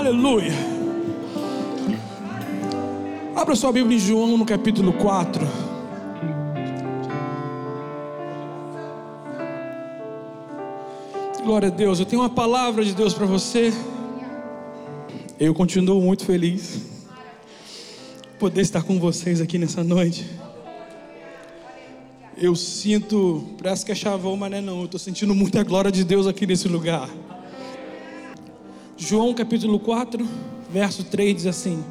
Aleluia. Abra sua Bíblia em João no capítulo 4. Glória a Deus. Eu tenho uma palavra de Deus para você. Eu continuo muito feliz poder estar com vocês aqui nessa noite. Eu sinto, parece que é chavão, mas não é não. Eu estou sentindo muita glória de Deus aqui nesse lugar. João capítulo 4, verso 3 diz assim: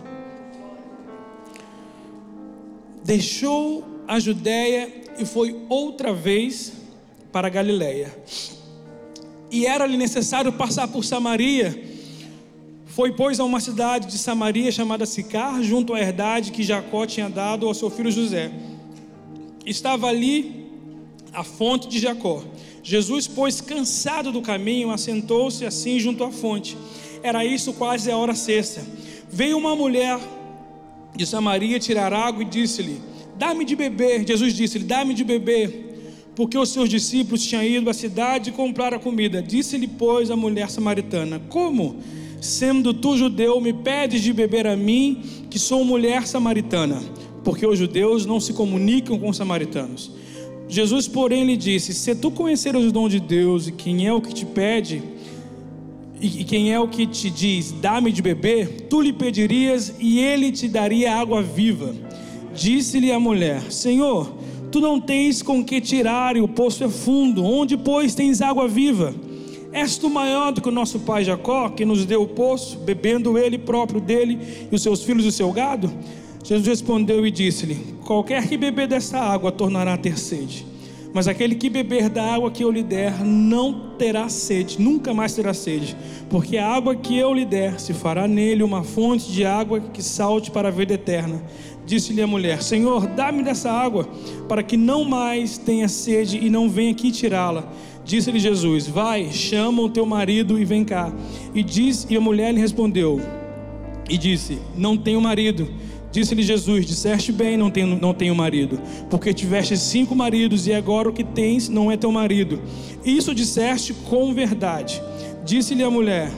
Deixou a Judéia e foi outra vez para a Galiléia. E era-lhe necessário passar por Samaria. Foi, pois, a uma cidade de Samaria chamada Sicar, junto à herdade que Jacó tinha dado ao seu filho José. Estava ali a fonte de Jacó. Jesus, pois, cansado do caminho, assentou-se assim junto à fonte. Era isso quase a hora sexta. Veio uma mulher de Samaria tirar água e disse-lhe: Dá-me de beber. Jesus disse-lhe: Dá-me de beber. Porque os seus discípulos tinham ido à cidade comprar a comida. Disse-lhe, pois, a mulher samaritana: Como? Sendo tu judeu, me pedes de beber a mim, que sou mulher samaritana? Porque os judeus não se comunicam com os samaritanos. Jesus, porém, lhe disse: Se tu conheceres o dom de Deus e quem é o que te pede, e quem é o que te diz, dá-me de beber, tu lhe pedirias e ele te daria água viva. Disse-lhe a mulher: Senhor, tu não tens com que tirar e o poço é fundo, onde, pois, tens água viva? És tu maior do que o nosso pai Jacó, que nos deu o poço, bebendo ele próprio dele e os seus filhos e o seu gado? Jesus respondeu e disse-lhe: Qualquer que beber dessa água tornará a ter sede. Mas aquele que beber da água que eu lhe der não terá sede, nunca mais terá sede, porque a água que eu lhe der se fará nele uma fonte de água que salte para a vida eterna. Disse-lhe a mulher: Senhor, dá-me dessa água, para que não mais tenha sede e não venha aqui tirá-la. Disse-lhe Jesus: Vai, chama o teu marido e vem cá. E, diz, e a mulher lhe respondeu e disse: Não tenho marido. Disse-lhe Jesus: Disseste bem, não tenho, não tenho marido, porque tiveste cinco maridos e agora o que tens não é teu marido. Isso disseste com verdade. Disse-lhe a mulher: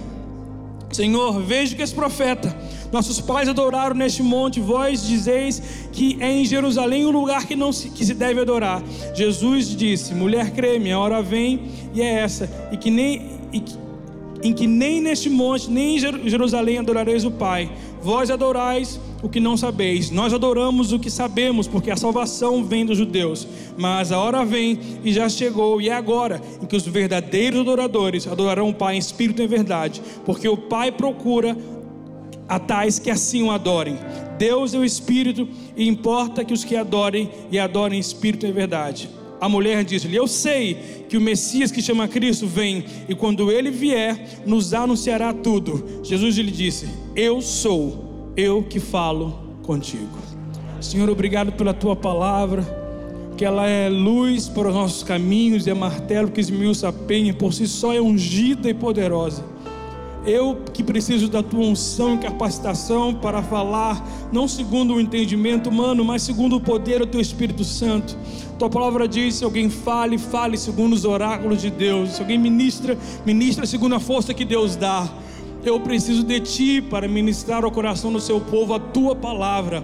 Senhor, vejo que és profeta. Nossos pais adoraram neste monte, vós dizeis que é em Jerusalém o lugar que, não se, que se deve adorar. Jesus disse: Mulher, crê-me, a hora vem e é essa, e que nem. E que, em que nem neste monte, nem em Jerusalém adorareis o Pai. Vós adorais o que não sabeis, nós adoramos o que sabemos, porque a salvação vem dos judeus. Mas a hora vem e já chegou, e é agora em que os verdadeiros adoradores adorarão o Pai em espírito e em verdade, porque o Pai procura a tais que assim o adorem. Deus é o Espírito e importa que os que adorem e adorem em espírito e em verdade. A mulher disse-lhe: Eu sei que o Messias que chama Cristo vem, e quando ele vier, nos anunciará tudo. Jesus lhe disse: Eu sou, eu que falo contigo. Senhor, obrigado pela tua palavra, que ela é luz para os nossos caminhos e é martelo que esmiuça a penha, por si só é ungida e poderosa. Eu que preciso da tua unção e capacitação para falar, não segundo o entendimento humano, mas segundo o poder do teu Espírito Santo. Tua palavra diz: se alguém fale, fale segundo os oráculos de Deus. Se alguém ministra, ministra segundo a força que Deus dá. Eu preciso de ti para ministrar ao coração do seu povo a tua palavra.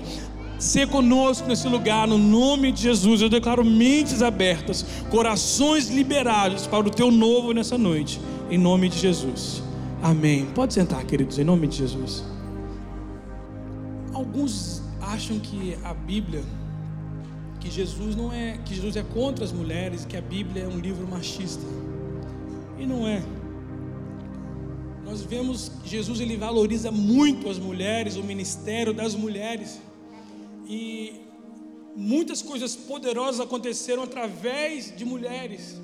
Ser conosco nesse lugar, no nome de Jesus. Eu declaro mentes abertas, corações liberados para o teu novo nessa noite, em nome de Jesus. Amém. Pode sentar, queridos, em nome de Jesus. Alguns acham que a Bíblia, que Jesus não é, que Jesus é contra as mulheres, que a Bíblia é um livro machista. E não é. Nós vemos que Jesus ele valoriza muito as mulheres, o ministério das mulheres. E muitas coisas poderosas aconteceram através de mulheres.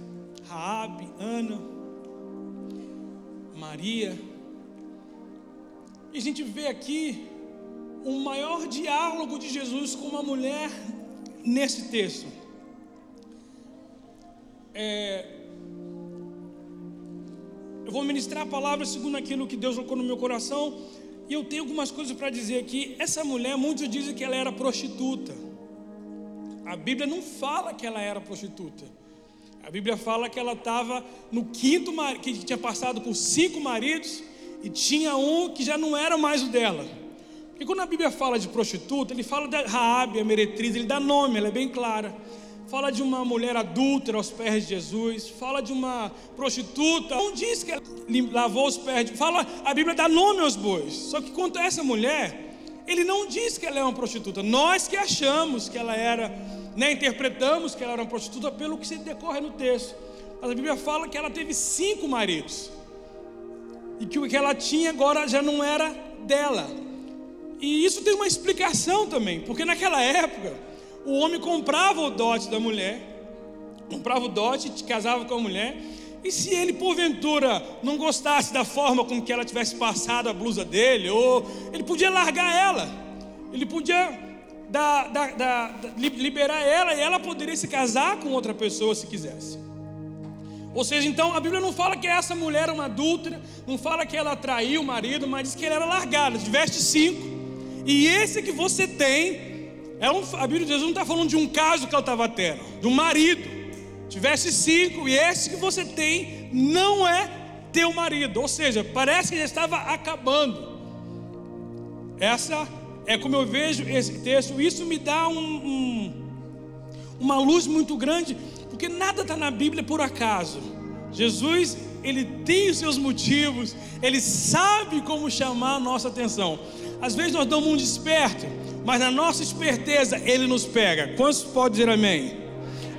Raabe, Ana, Maria. E a gente vê aqui o maior diálogo de Jesus com uma mulher nesse texto. É, eu vou ministrar a palavra segundo aquilo que Deus colocou no meu coração. E eu tenho algumas coisas para dizer aqui. Essa mulher, muitos dizem que ela era prostituta. A Bíblia não fala que ela era prostituta. A Bíblia fala que ela estava no quinto que tinha passado por cinco maridos e tinha um que já não era mais o dela. Porque quando a Bíblia fala de prostituta, ele fala da Raabe, a meretriz, ele dá nome, ela é bem clara. Fala de uma mulher adúltera aos pés de Jesus, fala de uma prostituta, não diz que ela lavou os pés, de... fala, a Bíblia dá nome aos bois. Só que quanto a essa mulher, ele não diz que ela é uma prostituta. Nós que achamos que ela era, né, interpretamos que ela era uma prostituta pelo que se decorre no texto. Mas a Bíblia fala que ela teve cinco maridos. E que o que ela tinha agora já não era dela. E isso tem uma explicação também, porque naquela época o homem comprava o dote da mulher, comprava o dote, casava com a mulher, e se ele porventura não gostasse da forma com que ela tivesse passado a blusa dele, ou ele podia largar ela, ele podia dar, dar, dar, liberar ela e ela poderia se casar com outra pessoa se quisesse. Ou seja, então a Bíblia não fala que essa mulher era uma adúltera, não fala que ela traiu o marido, mas diz que ela era largada, de veste 5. E esse que você tem, é um, a Bíblia de Jesus não está falando de um caso que ela estava tendo, um marido. Tivesse cinco, e esse que você tem não é teu marido. Ou seja, parece que já estava acabando. Essa é como eu vejo esse texto. Isso me dá um, um, uma luz muito grande, porque nada está na Bíblia por acaso. Jesus, ele tem os seus motivos, ele sabe como chamar a nossa atenção. Às vezes nós damos um desperto, mas na nossa esperteza ele nos pega. Quantos podem dizer amém?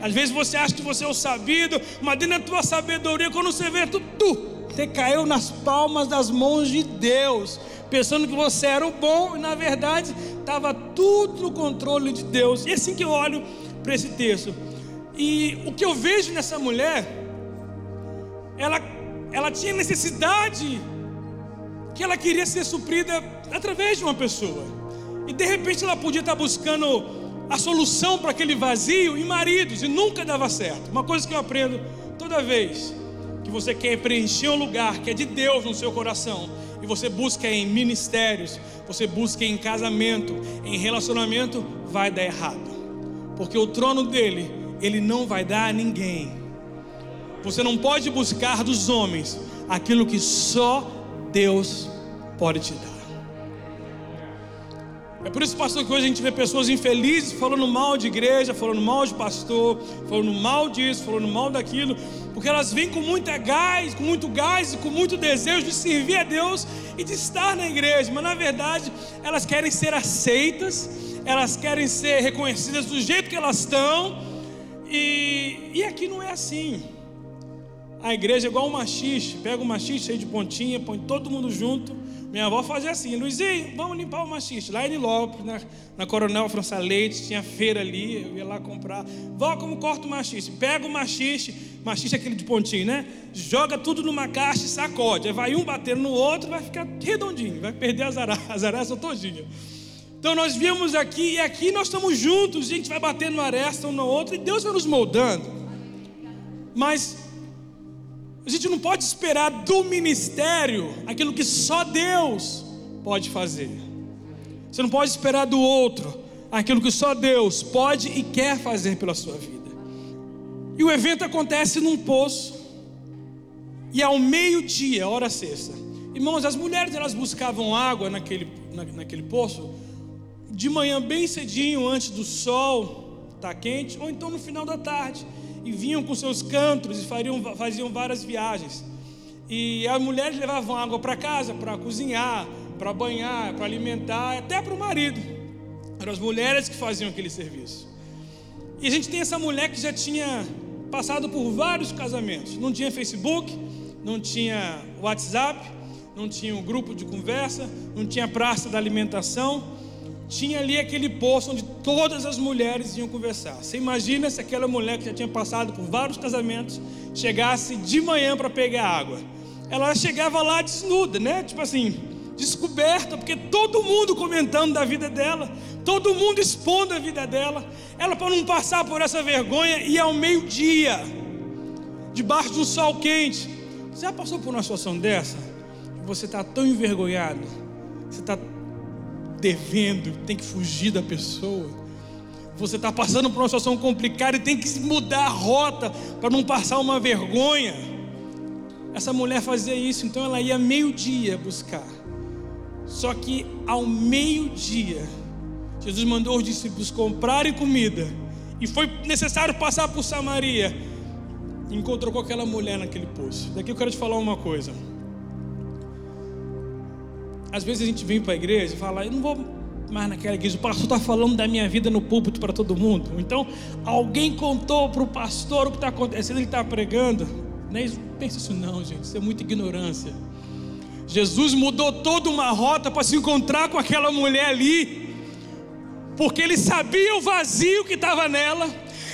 Às vezes você acha que você é o sabido, mas dentro da tua sabedoria, quando você vê, tu, tu, você caiu nas palmas das mãos de Deus, pensando que você era o bom, e na verdade estava tudo no controle de Deus. E assim que eu olho para esse texto. E o que eu vejo nessa mulher, ela, ela tinha necessidade que ela queria ser suprida através de uma pessoa. E de repente ela podia estar buscando a solução para aquele vazio em maridos e nunca dava certo. Uma coisa que eu aprendo toda vez que você quer preencher um lugar que é de Deus no seu coração e você busca em ministérios, você busca em casamento, em relacionamento, vai dar errado. Porque o trono dele, ele não vai dar a ninguém. Você não pode buscar dos homens aquilo que só Deus pode te dar. É por isso, pastor, que hoje a gente vê pessoas infelizes falando mal de igreja, falando mal de pastor, falando mal disso, falando mal daquilo, porque elas vêm com muita gás, com muito gás e com muito desejo de servir a Deus e de estar na igreja, mas na verdade elas querem ser aceitas, elas querem ser reconhecidas do jeito que elas estão, e, e aqui não é assim. A igreja é igual um machiste, pega um machiste cheio de pontinha, põe todo mundo junto. Minha avó fazia assim, Luizinho, vamos limpar o machiste. Lá em Lopes, na, na Coronel França Leite, tinha feira ali, eu ia lá comprar. Vó, como corta o machiste? Pega o machiste, machiste é aquele de pontinho, né? Joga tudo numa caixa e sacode. Aí vai um batendo no outro, vai ficar redondinho, vai perder as araças, as araças todinha. Então nós viemos aqui e aqui nós estamos juntos, a gente vai batendo aresta um no outro e Deus vai nos moldando. Mas a gente não pode esperar do ministério aquilo que só Deus pode fazer. Você não pode esperar do outro aquilo que só Deus pode e quer fazer pela sua vida. E o evento acontece num poço. E ao meio-dia, hora sexta. Irmãos, as mulheres elas buscavam água naquele, na, naquele poço de manhã bem cedinho, antes do sol estar tá quente, ou então no final da tarde e vinham com seus cantos e faziam, faziam várias viagens. E as mulheres levavam água para casa para cozinhar, para banhar, para alimentar, até para o marido. Eram as mulheres que faziam aquele serviço. E a gente tem essa mulher que já tinha passado por vários casamentos. Não tinha Facebook, não tinha WhatsApp, não tinha um grupo de conversa, não tinha praça da alimentação tinha ali aquele poço onde todas as mulheres iam conversar. Você imagina se aquela mulher que já tinha passado por vários casamentos chegasse de manhã para pegar água? Ela chegava lá desnuda, né? Tipo assim, descoberta, porque todo mundo comentando da vida dela, todo mundo expondo a vida dela. Ela, para não passar por essa vergonha, ia ao meio-dia, debaixo de um sol quente. Você já passou por uma situação dessa? Você está tão envergonhado, você está devendo, tem que fugir da pessoa. Você está passando por uma situação complicada e tem que mudar a rota para não passar uma vergonha. essa mulher fazia isso, então ela ia meio-dia buscar. Só que ao meio-dia, Jesus mandou os discípulos comprarem comida, e foi necessário passar por Samaria. Encontrou com aquela mulher naquele poço. Daqui eu quero te falar uma coisa. Às vezes a gente vem para a igreja e fala, eu não vou mais naquela igreja, o pastor está falando da minha vida no púlpito para todo mundo. Então, alguém contou para o pastor o que está acontecendo, ele está pregando. Não é pensa isso não, gente, isso é muita ignorância. Jesus mudou toda uma rota para se encontrar com aquela mulher ali, porque ele sabia o vazio que estava nela,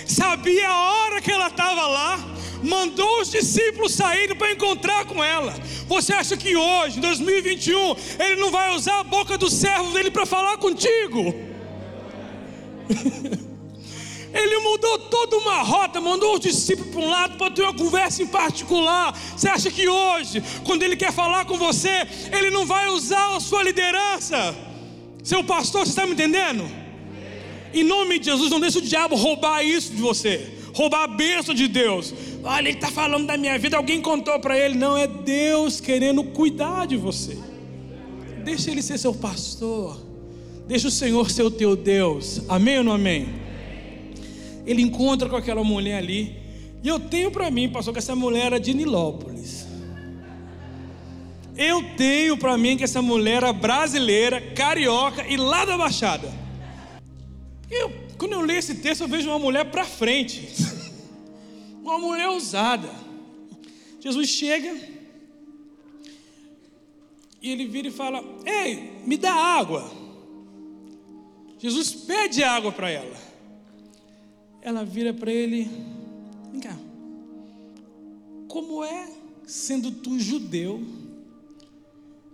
sabia a hora que ela estava lá, mandou os discípulos saírem para encontrar com ela. Você acha que hoje, em 2021, ele não vai usar a boca do servo dele para falar contigo? Ele mudou toda uma rota, mandou os discípulos para um lado para ter uma conversa em particular. Você acha que hoje, quando ele quer falar com você, ele não vai usar a sua liderança? Seu pastor, você está me entendendo? Em nome de Jesus, não deixe o diabo roubar isso de você, roubar a bênção de Deus. Olha, ele está falando da minha vida, alguém contou para ele. Não, é Deus querendo cuidar de você. Deixa ele ser seu pastor. Deixa o Senhor ser o teu Deus. Amém ou não amém? ele encontra com aquela mulher ali. E eu tenho para mim, pastor, que essa mulher era de Nilópolis. Eu tenho para mim que essa mulher era brasileira, carioca e lá da Baixada. Eu, quando eu leio esse texto, eu vejo uma mulher para frente, uma mulher ousada. Jesus chega e ele vira e fala: Ei, me dá água. Jesus pede água para ela ela vira para ele: Vem cá, como é, sendo tu judeu,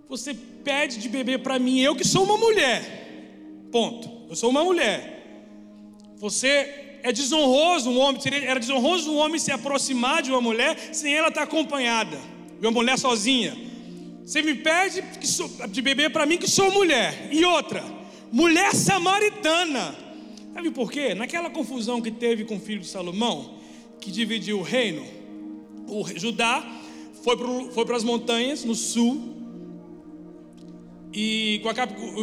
você pede de beber para mim, eu que sou uma mulher, ponto, eu sou uma mulher. Você é desonroso um homem, era desonroso um homem se aproximar de uma mulher sem ela estar acompanhada, de uma mulher sozinha. Você me pede sou, de beber para mim que sou mulher. E outra, mulher samaritana. Sabe por quê? Naquela confusão que teve com o filho de Salomão, que dividiu o reino, o Judá foi para, foi para as montanhas no sul, e com a, o,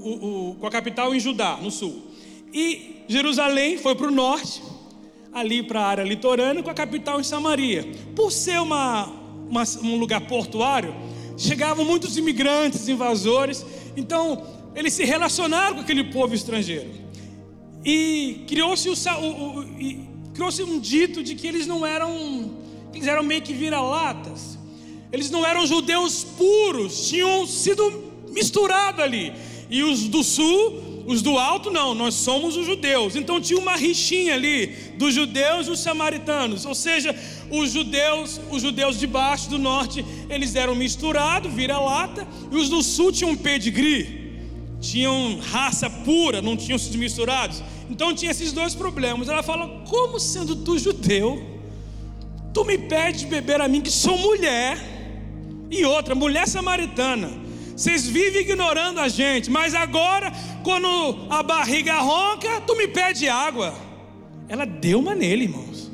o, o, com a capital em Judá, no sul. E Jerusalém foi para o norte, ali para a área litorânea, com a capital em Samaria. Por ser uma, uma, um lugar portuário, chegavam muitos imigrantes, invasores, então eles se relacionaram com aquele povo estrangeiro. E criou-se criou um dito de que eles não eram, eles eram meio que vira-latas. Eles não eram judeus puros, tinham sido misturados ali. E os do sul, os do alto, não, nós somos os judeus. Então tinha uma rixinha ali dos judeus e os samaritanos. Ou seja, os judeus, os judeus de baixo, do norte, eles eram misturados, vira-lata, e os do sul tinham um pedigree, tinham raça pura, não tinham sido misturados. Então tinha esses dois problemas. Ela fala: Como sendo tu judeu, tu me pedes beber a mim, que sou mulher, e outra, mulher samaritana. Vocês vivem ignorando a gente, mas agora, quando a barriga ronca, tu me pede água. Ela deu uma nele, irmãos.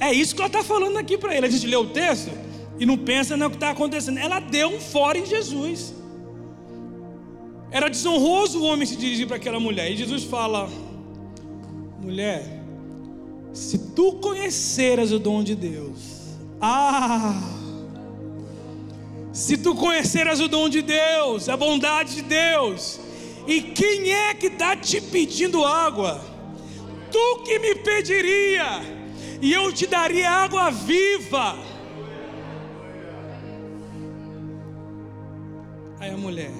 É isso que ela está falando aqui para ele. A gente lê o texto e não pensa no que está acontecendo. Ela deu um fora em Jesus. Era desonroso o homem se dirigir para aquela mulher. E Jesus fala: Mulher, se tu conheceras o dom de Deus, ah, se tu conheceras o dom de Deus, a bondade de Deus, e quem é que está te pedindo água? Tu que me pediria, e eu te daria água viva. Aí a mulher,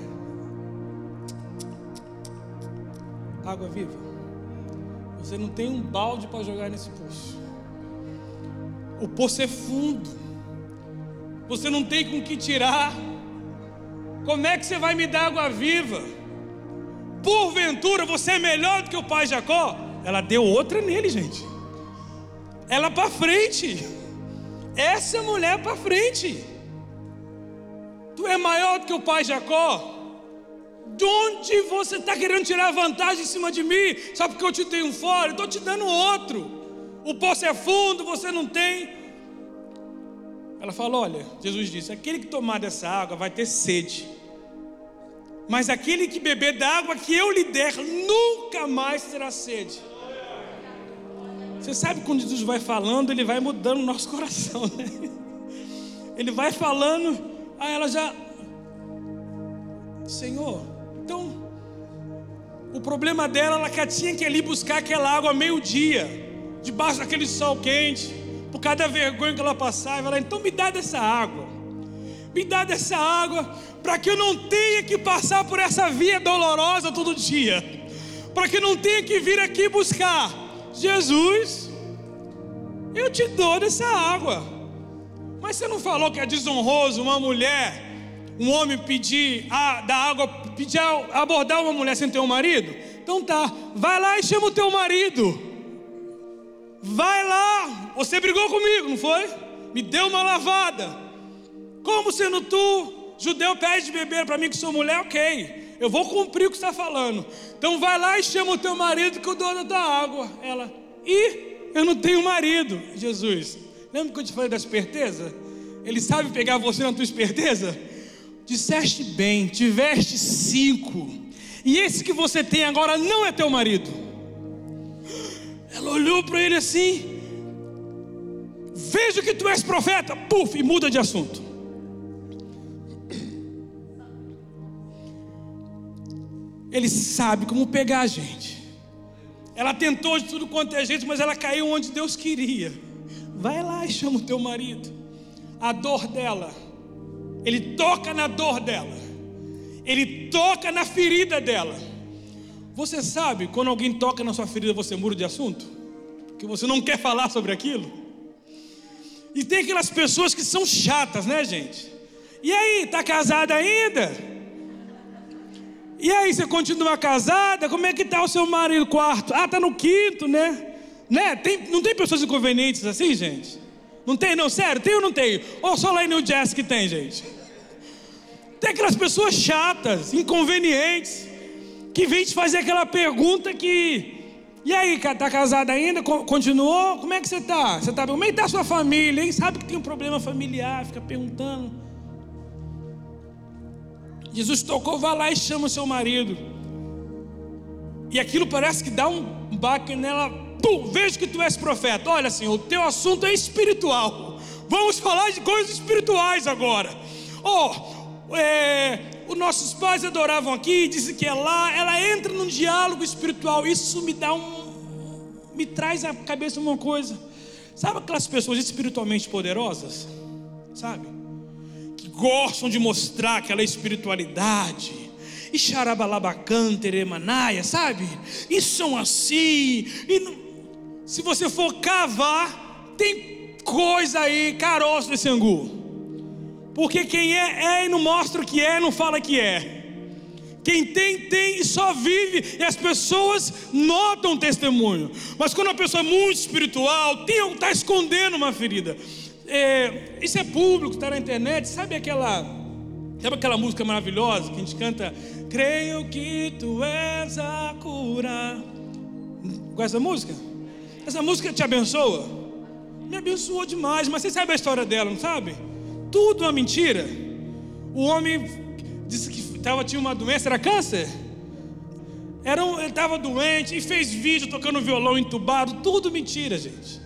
água viva. Você não tem um balde para jogar nesse poço. O poço é fundo. Você não tem com que tirar. Como é que você vai me dar água viva? Porventura você é melhor do que o pai Jacó? Ela deu outra nele, gente. Ela para frente. Essa mulher para frente. Tu é maior do que o pai Jacó? De onde você está querendo tirar vantagem em cima de mim? Só porque eu te tenho fora, estou te dando outro. O poço é fundo, você não tem. Ela falou: Olha, Jesus disse: aquele que tomar dessa água vai ter sede, mas aquele que beber da água que eu lhe der nunca mais terá sede. Você sabe quando Jesus vai falando, ele vai mudando o nosso coração, né? Ele vai falando, aí ela já, Senhor, então, o problema dela, ela tinha que ir buscar aquela água meio-dia, debaixo daquele sol quente, por causa da vergonha que ela passava. Ela, então me dá dessa água, me dá dessa água, para que eu não tenha que passar por essa via dolorosa todo dia, para que eu não tenha que vir aqui buscar. Jesus, eu te dou dessa água, mas você não falou que é desonroso uma mulher um homem pedir a, da água, pedir abordar uma mulher sem ter um marido? Então tá, vai lá e chama o teu marido. Vai lá, você brigou comigo, não foi? Me deu uma lavada. Como sendo tu, judeu, pede beber para mim que sou mulher, ok. Eu vou cumprir o que está falando. Então vai lá e chama o teu marido que eu dou da água. Ela, e eu não tenho marido. Jesus, lembra que eu te falei da esperteza? Ele sabe pegar você na tua esperteza? Disseste bem, tiveste cinco, e esse que você tem agora não é teu marido. Ela olhou para ele assim, vejo que tu és profeta, puf, e muda de assunto. Ele sabe como pegar a gente. Ela tentou de tudo quanto é jeito, mas ela caiu onde Deus queria. Vai lá e chama o teu marido. A dor dela ele toca na dor dela, ele toca na ferida dela. Você sabe quando alguém toca na sua ferida, você muda de assunto? Que você não quer falar sobre aquilo? E tem aquelas pessoas que são chatas, né, gente? E aí, tá casada ainda? E aí, você continua casada? Como é que tá o seu marido quarto? Ah, tá no quinto, né? né? Tem, não tem pessoas inconvenientes assim, gente? Não tem, não? Sério, tem ou não tem? Ou só lá em New Jersey que tem, gente? Tem aquelas pessoas chatas, inconvenientes, que vêm te fazer aquela pergunta que. E aí, tá casado ainda? Continuou? Como é que você tá? Você tá Como é que tá sua família? Hein? Sabe que tem um problema familiar, fica perguntando. Jesus tocou, vá lá e chama o seu marido. E aquilo parece que dá um baque nela pum, vejo que tu és profeta. Olha, Senhor, o teu assunto é espiritual. Vamos falar de coisas espirituais agora. Oh, é, os nossos pais adoravam aqui, dizem que é lá. Ela entra num diálogo espiritual. Isso me dá um. Me traz à cabeça uma coisa. Sabe aquelas pessoas espiritualmente poderosas? Sabe? Que gostam de mostrar aquela espiritualidade e xarabalabacanteremanaia, sabe? E são assim, e não, se você for cavar, tem coisa aí, caroço desse angu. Porque quem é, é e não mostra o que é, não fala que é. Quem tem, tem e só vive, e as pessoas notam o testemunho. Mas quando a pessoa é muito espiritual, está escondendo uma ferida. É, isso é público, está na internet. Sabe aquela, sabe aquela música maravilhosa que a gente canta? Creio que tu és a cura. Com essa música? Essa música te abençoa? Me abençoou demais, mas você sabe a história dela, não sabe? Tudo uma mentira. O homem disse que tava, tinha uma doença, era câncer. Era um, ele estava doente e fez vídeo tocando violão entubado, tudo mentira, gente.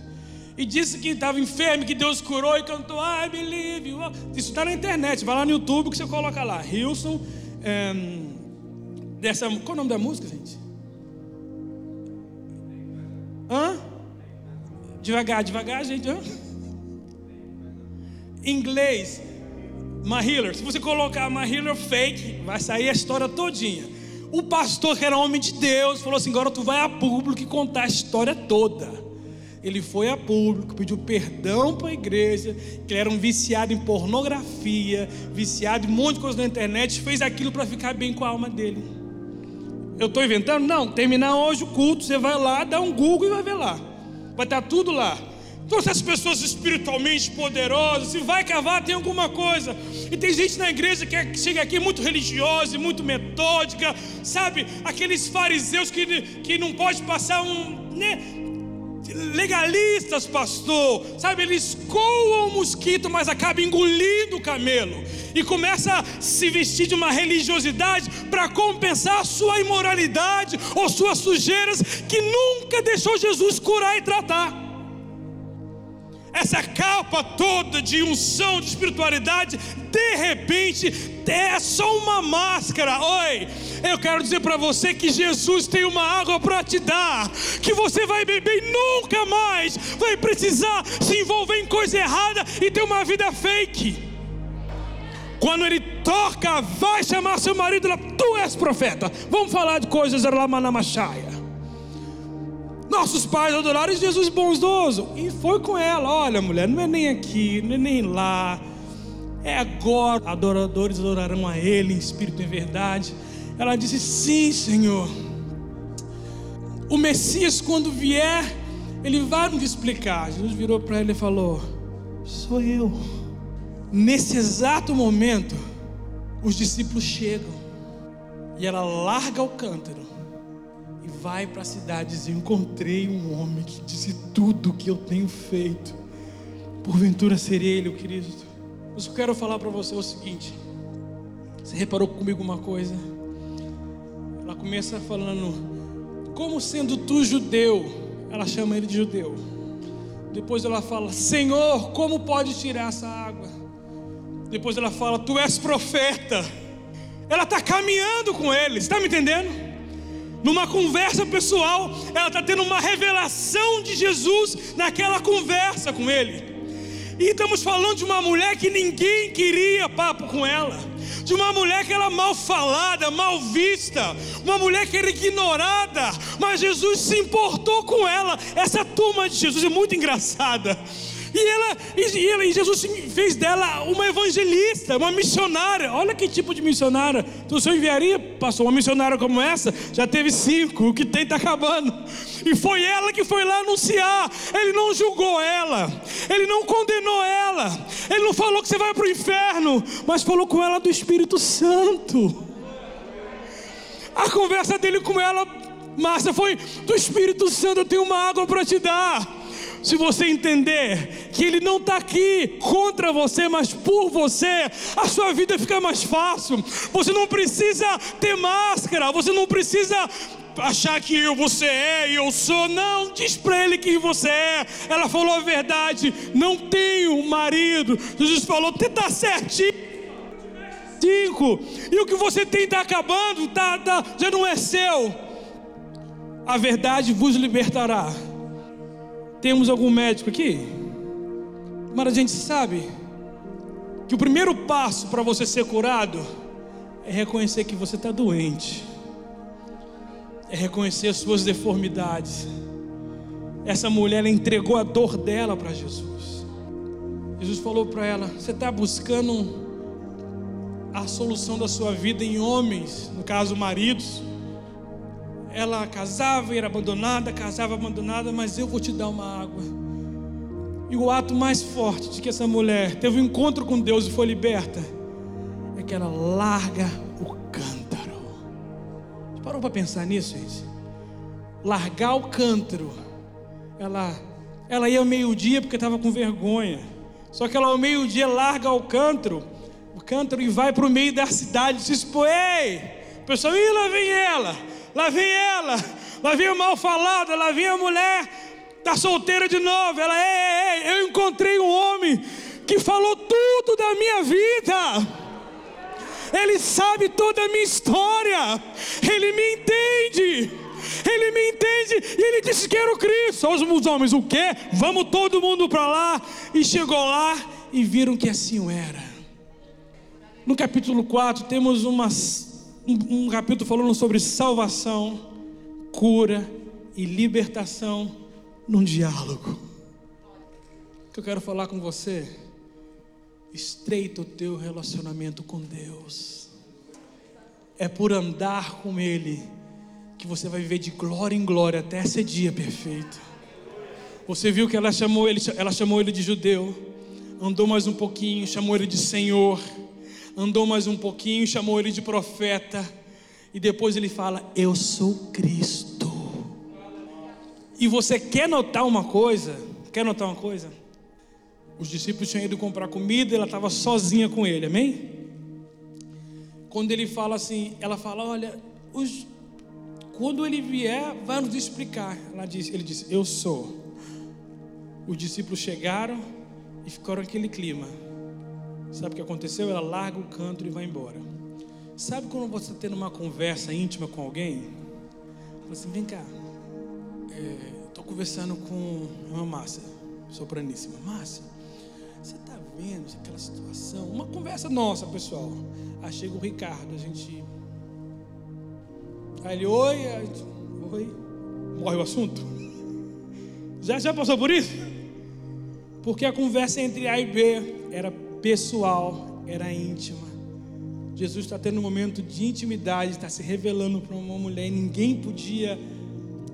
E disse que estava enfermo, que Deus curou e cantou I believe you. Isso está na internet, vai lá no YouTube que você coloca lá. Hilson, é, dessa, qual é o nome da música, gente? Hã? Devagar, devagar, gente. Hã? Inglês. Mahiller. Se você colocar Mahiller fake, vai sair a história todinha. O pastor, que era homem de Deus, falou assim: agora tu vai a público e contar a história toda. Ele foi a público, pediu perdão para a igreja, que ele era um viciado em pornografia, viciado em um monte de coisa na internet, fez aquilo para ficar bem com a alma dele. Eu estou inventando? Não, terminar hoje o culto, você vai lá, dá um Google e vai ver lá. Vai estar tudo lá. Então, essas pessoas espiritualmente poderosas, se vai cavar, tem alguma coisa. E tem gente na igreja que, é, que chega aqui muito religiosa e muito metódica, sabe? Aqueles fariseus que, que não pode passar um. Né? legalistas, pastor, sabe, eles coam o mosquito, mas acabam engolindo o camelo e começa a se vestir de uma religiosidade para compensar a sua imoralidade ou suas sujeiras que nunca deixou Jesus curar e tratar essa capa toda de unção, de espiritualidade, de repente é só uma máscara. Oi, eu quero dizer para você que Jesus tem uma água para te dar, que você vai beber e nunca mais vai precisar se envolver em coisa errada e ter uma vida fake. Quando ele toca, vai chamar seu marido tu és profeta. Vamos falar de coisas lá na Machaia. Nossos pais adoraram Jesus bondoso. E foi com ela: olha, mulher, não é nem aqui, não é nem lá. É agora. Adoradores adorarão a Ele em espírito e verdade. Ela disse: Sim, Senhor. O Messias, quando vier, ele vai nos explicar. Jesus virou para ele e falou: Sou eu. Nesse exato momento, os discípulos chegam e ela larga o cântaro e vai para a cidade e diz: Encontrei um homem que disse tudo o que eu tenho feito. Porventura seria ele, o querido. Mas eu quero falar para você o seguinte: você reparou comigo uma coisa? Ela começa falando, como sendo tu judeu, ela chama ele de judeu. Depois ela fala, Senhor, como pode tirar essa água? Depois ela fala, Tu és profeta. Ela está caminhando com ele, está me entendendo? Numa conversa pessoal, ela está tendo uma revelação de Jesus naquela conversa com ele. E estamos falando de uma mulher que ninguém queria papo com ela, de uma mulher que era mal falada, mal vista, uma mulher que era ignorada, mas Jesus se importou com ela. Essa turma de Jesus é muito engraçada. E ela, e, ela, e Jesus fez dela uma evangelista, uma missionária. Olha que tipo de missionária. Então, se enviaria, passou uma missionária como essa, já teve cinco, o que tem está acabando. E foi ela que foi lá anunciar. Ele não julgou ela, ele não condenou ela, ele não falou que você vai para o inferno, mas falou com ela do Espírito Santo. A conversa dele com ela, Márcia, foi: do Espírito Santo eu tenho uma água para te dar se você entender que Ele não está aqui contra você, mas por você, a sua vida fica mais fácil. Você não precisa ter máscara, você não precisa achar que eu, você é e eu sou. Não, diz para ele quem você é. Ela falou a verdade. Não tenho marido. Jesus falou: você está certinho. Cinco. E o que você tem está acabando, tá, tá, já não é seu. A verdade vos libertará. Temos algum médico aqui? Mas a gente sabe que o primeiro passo para você ser curado é reconhecer que você está doente, é reconhecer as suas deformidades. Essa mulher ela entregou a dor dela para Jesus. Jesus falou para ela: Você está buscando a solução da sua vida em homens, no caso, maridos ela casava e era abandonada, casava abandonada, mas eu vou te dar uma água. E o ato mais forte de que essa mulher teve um encontro com Deus e foi liberta é que ela larga o cântaro. Você parou para pensar nisso, gente? Largar o cântaro. Ela, ela ia ao meio-dia porque estava com vergonha. Só que ela ao meio-dia larga o cântaro, o cântaro e vai para o meio da cidade e diz: Ei, pessoal, e lá vem ela lá vem ela, lá vem o mal falado, lá vem a mulher, está solteira de novo. Ela, ei, ei, eu encontrei um homem que falou tudo da minha vida. Ele sabe toda a minha história, ele me entende. Ele me entende e ele disse que era o Cristo. Os homens, o quê? Vamos todo mundo para lá. E chegou lá e viram que assim era. No capítulo 4 temos umas um, capítulo falando sobre salvação, cura e libertação num diálogo. O que eu quero falar com você? Estreita o teu relacionamento com Deus. É por andar com Ele que você vai viver de glória em glória até esse dia perfeito. Você viu que ela chamou ele, ela chamou ele de judeu, andou mais um pouquinho, chamou ele de Senhor andou mais um pouquinho, chamou ele de profeta, e depois ele fala: Eu sou Cristo. E você quer notar uma coisa? Quer notar uma coisa? Os discípulos tinham ido comprar comida e ela estava sozinha com ele, amém? Quando ele fala assim, ela fala: Olha, os, quando ele vier, vai nos explicar. Ela disse, ele disse: Eu sou. Os discípulos chegaram e ficaram naquele clima. Sabe o que aconteceu? Ela larga o canto e vai embora. Sabe quando você está tendo uma conversa íntima com alguém? Fala assim: Vem cá, estou é, conversando com uma Márcia, sopraníssima. Márcia, você está vendo aquela situação? Uma conversa nossa, pessoal. Aí chega o Ricardo, a gente. Aí ele, oi, oi. Morre o assunto? Já, já passou por isso? Porque a conversa entre A e B era pessoal, era íntima. Jesus está tendo um momento de intimidade, está se revelando para uma mulher e ninguém podia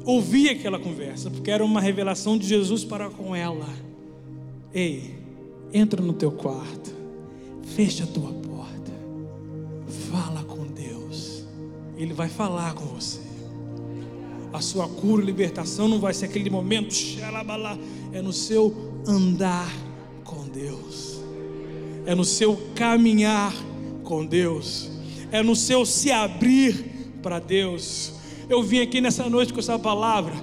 ouvir aquela conversa, porque era uma revelação de Jesus para com ela. Ei, entra no teu quarto, fecha a tua porta, fala com Deus, Ele vai falar com você. A sua cura e libertação não vai ser aquele momento, é no seu andar com Deus, é no seu caminhar com Deus, é no seu se abrir para Deus. Eu vim aqui nessa noite com essa palavra,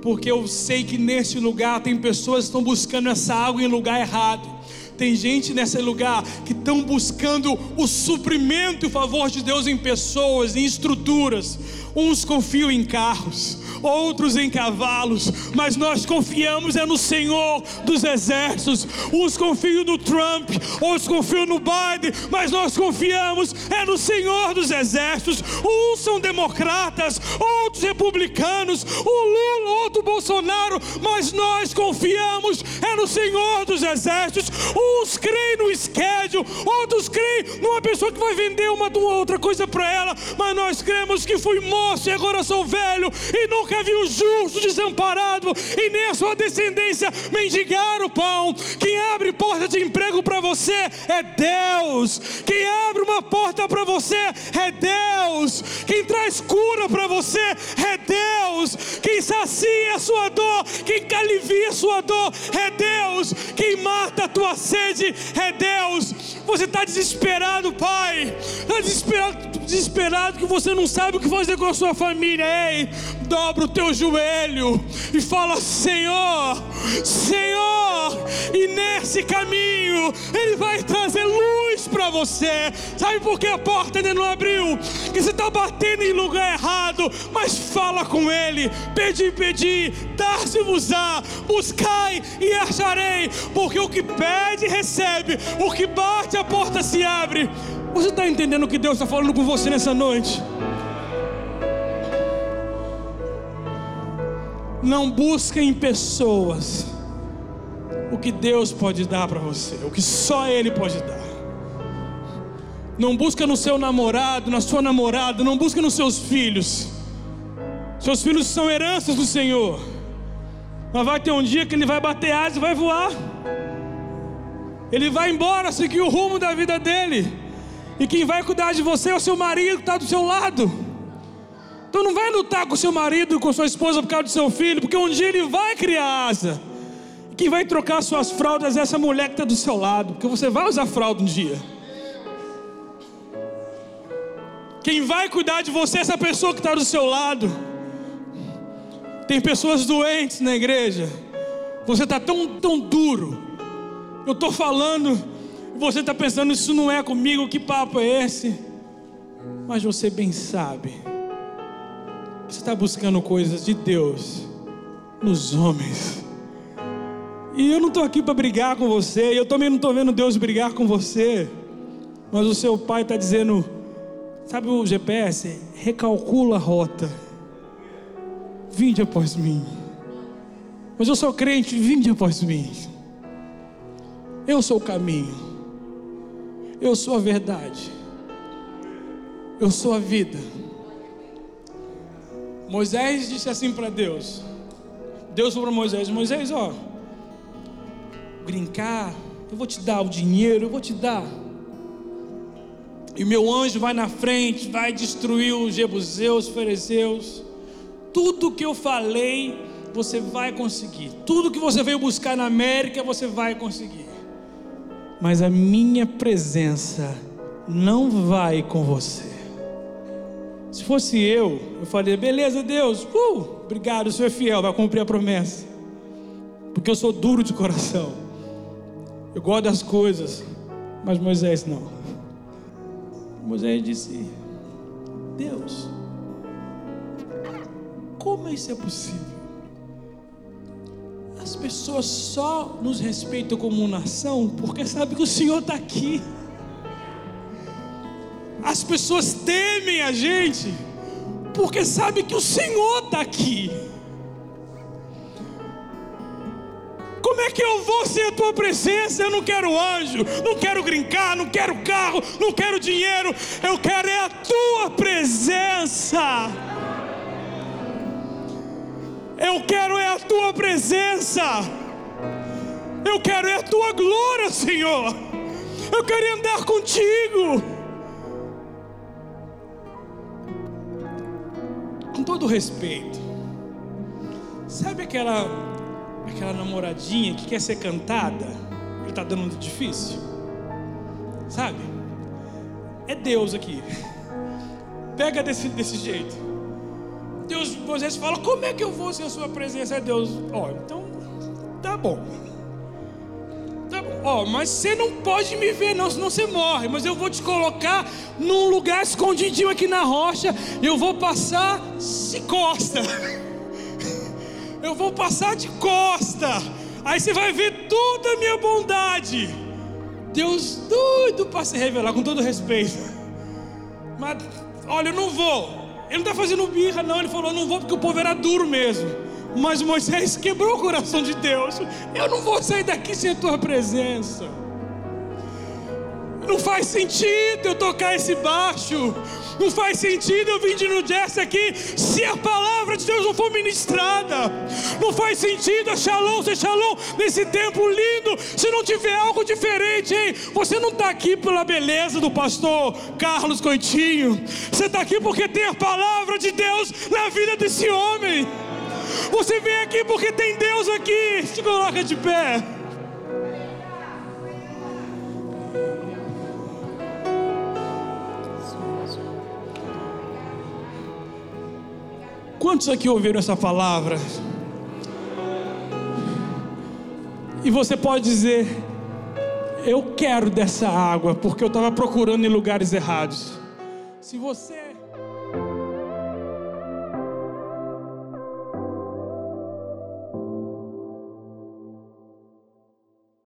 porque eu sei que nesse lugar tem pessoas que estão buscando essa água em lugar errado. Tem gente nesse lugar que estão buscando o suprimento e o favor de Deus em pessoas, em estruturas. Uns confiam em carros, outros em cavalos, mas nós confiamos é no Senhor dos exércitos. Uns confiam no Trump, outros confiam no Biden, mas nós confiamos é no Senhor dos exércitos. Uns são democratas, outros republicanos, o Lula, outro Bolsonaro, mas nós confiamos é no Senhor dos exércitos. Uns creem no schedule, outros creem numa pessoa que vai vender uma, uma outra coisa para ela, mas nós cremos que fui moço e agora sou velho e nunca nunca viu justo desamparado e nem a sua descendência mendigar o pão. Quem abre porta de emprego para você é Deus. Quem abre uma porta para você é Deus. Quem traz cura para você é Deus. Quem sacia a sua dor, quem alivia a sua dor é Deus. Quem mata a tua sede é Deus. Você está desesperado, pai. Está desesperado, desesperado que você não sabe o que fazer com a sua família. Ei, dobra o teu joelho e fala: Senhor, Senhor, e nesse caminho Ele vai trazer luz para você. Sabe por que a porta ainda não abriu? Que você está batendo em lugar errado, mas fala com Ele, pedi, pedi, dar-se-vos-á, buscai e acharei, porque o que pede recebe, o que bate a porta se abre. Você está entendendo o que Deus está falando com você nessa noite? Não busque em pessoas o que Deus pode dar para você, o que só Ele pode dar. Não busca no seu namorado, na sua namorada, não busca nos seus filhos. Seus filhos são heranças do Senhor. Mas vai ter um dia que ele vai bater asas e vai voar. Ele vai embora, seguir o rumo da vida dele. E quem vai cuidar de você é o seu marido que está do seu lado. Então não vai lutar com seu marido, com sua esposa por causa do seu filho, porque um dia ele vai criar asa. Quem vai trocar suas fraldas é essa mulher que está do seu lado, porque você vai usar fralda um dia. Quem vai cuidar de você é essa pessoa que está do seu lado. Tem pessoas doentes na igreja. Você está tão, tão duro. Eu estou falando, você está pensando, isso não é comigo, que papo é esse? Mas você bem sabe você está buscando coisas de Deus nos homens. E eu não estou aqui para brigar com você, e eu também não estou vendo Deus brigar com você. Mas o seu pai está dizendo: sabe o GPS? Recalcula a rota. Vinde após mim. Mas eu sou crente, vinde após mim. Eu sou o caminho. Eu sou a verdade. Eu sou a vida. Moisés disse assim para Deus: Deus falou para Moisés: Moisés, ó, brincar, eu vou te dar o dinheiro, eu vou te dar. E meu anjo vai na frente, vai destruir os jebuseus, os fariseus. Tudo que eu falei você vai conseguir. Tudo que você veio buscar na América, você vai conseguir. Mas a minha presença não vai com você. Se fosse eu, eu faria: beleza, Deus, uh, obrigado, o Senhor é fiel, vai cumprir a promessa. Porque eu sou duro de coração. Eu gosto das coisas, mas Moisés não. Moisés disse: Deus, como isso é possível? As pessoas só nos respeitam como nação porque sabem que o Senhor está aqui. As pessoas temem a gente porque sabem que o Senhor está aqui. Como é que eu vou sem a tua presença? Eu não quero anjo, não quero brincar, não quero carro, não quero dinheiro, eu quero é a tua presença. Eu quero é a tua presença. Eu quero é a tua glória, Senhor. Eu quero andar contigo. Todo respeito. Sabe aquela aquela namoradinha que quer ser cantada? Ele está dando muito difícil. Sabe? É Deus aqui. Pega desse, desse jeito. Deus, Moisés fala: Como é que eu vou sem a sua presença? É Deus, ó, oh, então tá bom. Ó, oh, mas você não pode me ver, não, senão você morre. Mas eu vou te colocar num lugar escondidinho aqui na rocha. Eu vou passar de costa. Eu vou passar de costa. Aí você vai ver toda a minha bondade. Deus doido para se revelar, com todo respeito. Mas, olha, eu não vou. Ele não está fazendo birra, não. Ele falou: não vou porque o povo era duro mesmo. Mas Moisés quebrou o coração de Deus. Eu não vou sair daqui sem a tua presença. Não faz sentido eu tocar esse baixo. Não faz sentido eu vir de no jazz aqui se a palavra de Deus não for ministrada. Não faz sentido a shalom ser shalom nesse tempo lindo se não tiver algo diferente, hein? Você não está aqui pela beleza do pastor Carlos Coitinho. Você está aqui porque tem a palavra de Deus na vida desse homem. Você vem aqui porque tem Deus aqui. Se coloca de pé. Quantos aqui ouviram essa palavra? E você pode dizer: Eu quero dessa água, porque eu estava procurando em lugares errados. Se você